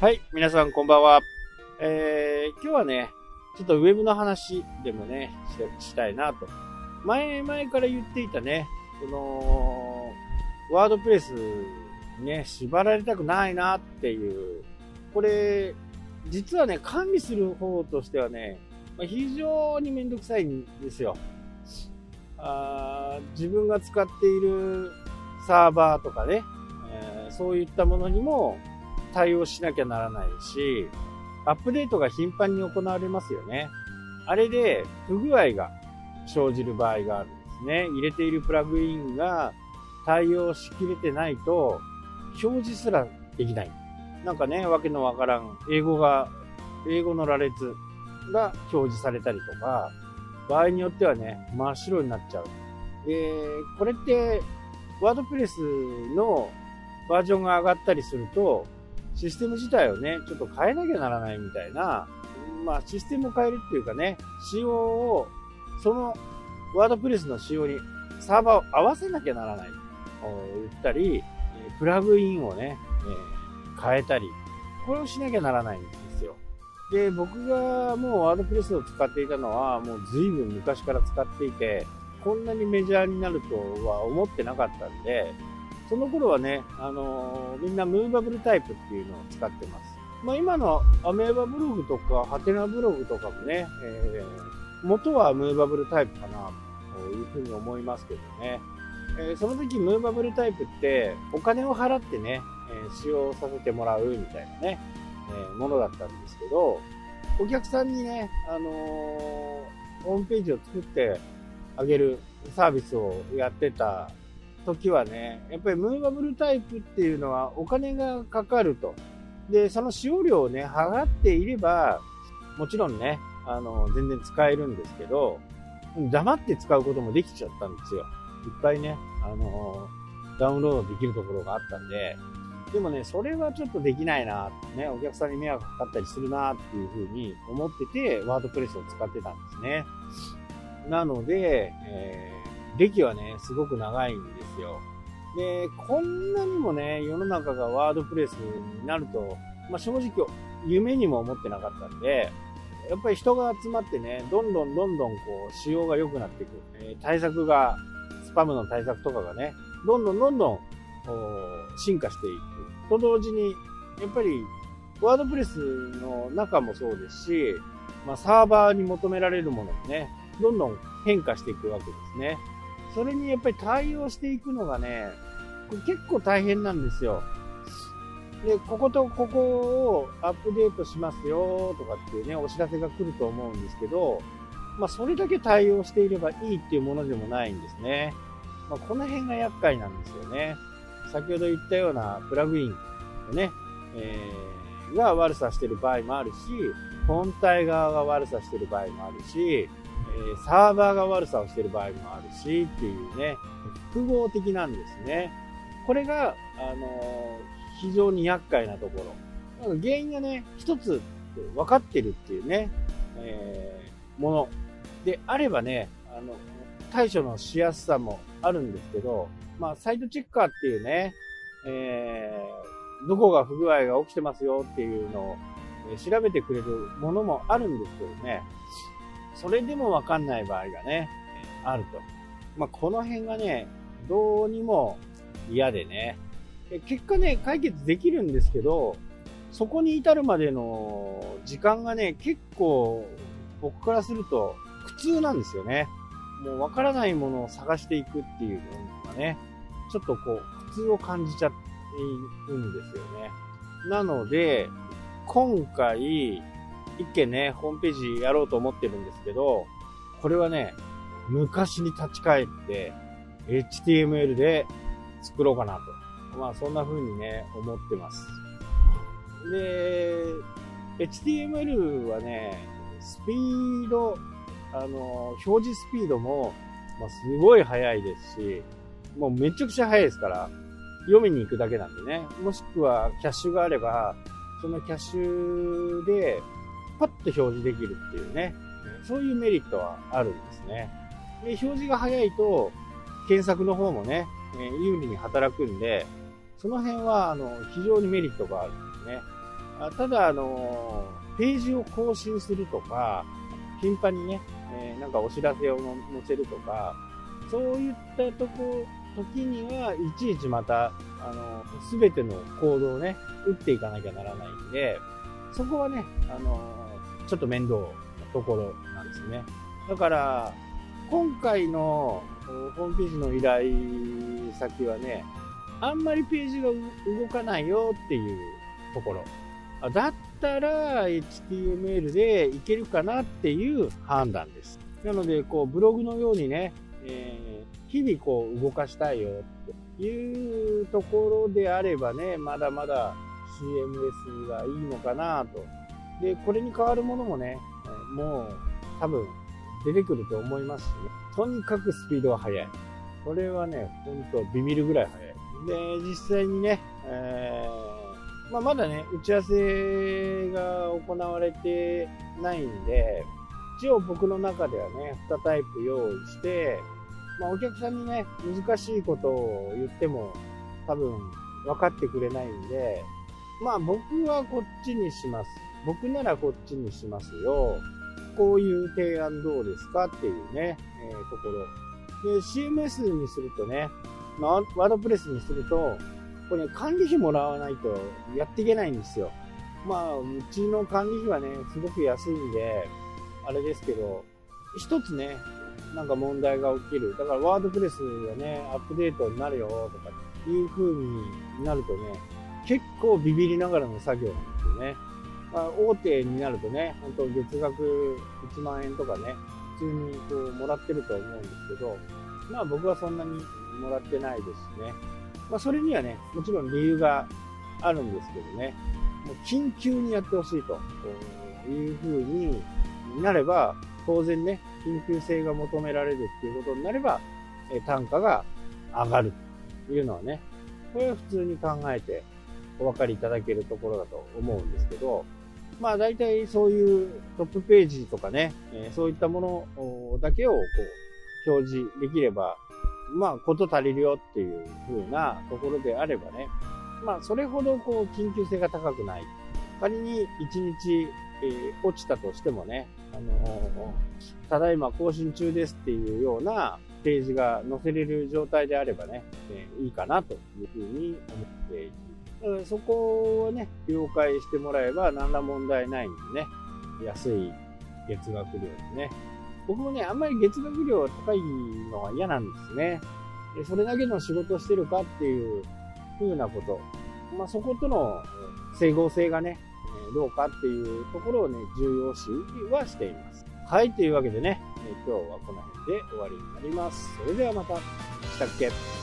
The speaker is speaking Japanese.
はい、皆さんこんばんは。えー、今日はね、ちょっとウェブの話でもね、したいなと。前、前から言っていたね、この、ワードプレスにね、縛られたくないなっていう、これ、実はね、管理する方としてはね、まあ、非常にめんどくさいんですよ。あ自分が使っているサーバーとかね、えーそういったものにも対応しなきゃならないし、アップデートが頻繁に行われますよね。あれで不具合が生じる場合があるんですね。入れているプラグインが対応しきれてないと表示すらできない。なんかね、わけのわからん英語が、英語の羅列が表示されたりとか、場合によってはね、真っ白になっちゃう。で、これって、ワードプレスのバージョンが上がったりすると、システム自体をね、ちょっと変えなきゃならないみたいな、まあシステムを変えるっていうかね、仕様を、そのワードプレスの仕様にサーバーを合わせなきゃならないと言ったり、プラグインをね、え変えたり、これをしなきゃならないんですよ。で、僕がもうワードプレスを使っていたのは、もう随分昔から使っていて、こんなにメジャーになるとは思ってなかったんで、その頃はね、あのーみんなムーバブルタイプっていうのを使ってます。まあ今のアメーバブログとか、ハテナブログとかもね、えー元はムーバブルタイプかなというふうに思いますけどね。えーその時ムーバブルタイプってお金を払ってね、えー使用させてもらうみたいなね、えーものだったんですけど、お客さんにね、あのホームページを作ってあげるサービスをやってた時はね、やっぱりムーバブルタイプっていうのはお金がかかると。で、その使用料をね、払っていれば、もちろんね、あの、全然使えるんですけど、黙って使うこともできちゃったんですよ。いっぱいね、あの、ダウンロードできるところがあったんで、でもね、それはちょっとできないなね、お客さんに迷惑かかったりするなっていうふうに思ってて、ワードプレスを使ってたんですね。なので、えー歴はね、すごく長いんですよ。で、こんなにもね、世の中がワードプレスになると、まあ、正直、夢にも思ってなかったんで、やっぱり人が集まってね、どんどんどんどんこう、仕様が良くなっていく。えー対策が、スパムの対策とかがね、どんどんどんどん、こう進化していく。と同時に、やっぱり、ワードプレスの中もそうですし、まあ、サーバーに求められるものもね、どんどん変化していくわけですね。それにやっぱり対応していくのがね、これ結構大変なんですよ。で、こことここをアップデートしますよとかっていうね、お知らせが来ると思うんですけど、まあそれだけ対応していればいいっていうものでもないんですね。まあこの辺が厄介なんですよね。先ほど言ったようなプラグインをね、えーが悪さしてる場合もあるし、本体側が悪さしてる場合もあるし、えサーバーが悪さをしてる場合もあるしっていうね、複合的なんですね。これが、あの非常に厄介なところ。なんか原因がね、一つ分かってるっていうね、えーものであればね、あの、対処のしやすさもあるんですけど、まあ、サイトチェッカーっていうね、えーどこが不具合が起きてますよっていうのを調べてくれるものもあるんですけどね、それでもわかんない場合がね、あると。まあ、この辺がね、どうにも嫌でね、結果ね、解決できるんですけど、そこに至るまでの時間がね、結構僕からすると苦痛なんですよね。もうわからないものを探していくっていうのがね、ちょっとこう苦痛を感じちゃっているんですよね。なので、今回、一件ね、ホームページやろうと思ってるんですけど、これはね、昔に立ち返って、HTML で作ろうかなと。まあ、そんな風にね、思ってます。で、HTML はね、スピード、あの、表示スピードも、まあ、すごい速いですし、もうめちゃくちゃ速いですから、読みに行くだけなんでね。もしくは、キャッシュがあれば、そのキャッシュで、パッと表示できるっていうね、そういうメリットはあるんですね。で、表示が早いと、検索の方もね、えー有利に働くんで、その辺は、あの、非常にメリットがあるんですね。ただ、あのページを更新するとか、頻繁にね、えー、なんかお知らせを載せるとか、そういったとこ、時には、いちいちまた、あの、すべての行動をね、打っていかなきゃならないんで、そこはね、あの、ちょっと面倒なところなんですね。だから、今回のホームページの依頼先はね、あんまりページが動かないよっていうところ。だったら HTML でいけるかなっていう判断です。なので、こう、ブログのようにね、えー、日々こう動かしたいよっていうところであればね、まだまだ CMS がいいのかなと。で、これに変わるものもね、もう多分出てくると思いますしね。とにかくスピードは速い。これはね、ほんとビビるぐらい速い。で、実際にね、えー、まあ、まだね、打ち合わせが行われてないんで、一応僕の中ではね、2タイプ用意して、まあ、お客さんにね、難しいことを言っても多分分かってくれないんで、まあ僕はこっちにします。僕ならこっちにしますよ。こういう提案どうですかっていうね、えー、ところ。で、CMS にするとね、ま、ワードプレスにすると、これ、ね、管理費もらわないとやっていけないんですよ。まあ、うちの管理費はね、すごく安いんで、あれですけど、一つね、なんか問題が起きる。だからワードプレスがね、アップデートになるよとかいう風になるとね、結構ビビりながらの作業なんですよね。まあ、大手になるとね、本当月額1万円とかね、普通にこうもらってると思うんですけど、まあ僕はそんなにもらってないですしね。まあそれにはね、もちろん理由があるんですけどね、もう緊急にやってほしいという風になれば、当然ね、緊急性が求められるっていうことになれば、え単価が上がるというのはね、これは普通に考えてお分かりいただけるところだと思うんですけど、まあ大体そういうトップページとかね、えそういったものだけをこう表示できれば、まあこと足りるよっていう風なところであればね、まあそれほどこう緊急性が高くない。仮に1日、え、落ちたとしてもね、あの、ただいま更新中ですっていうようなページが載せれる状態であればね、え、いいかなというふうに思っています。そこをね、了解してもらえば何ら問題ないんでね、安い月額料ですね。僕もね、あんまり月額料高いのは嫌なんですね。それだけの仕事してるかっていう風なこと。まあ、そことの整合性がね、どうかっていうところをね、重要視はしています。はい、というわけでね、今日はこの辺で終わりになります。それではまた。したっけ？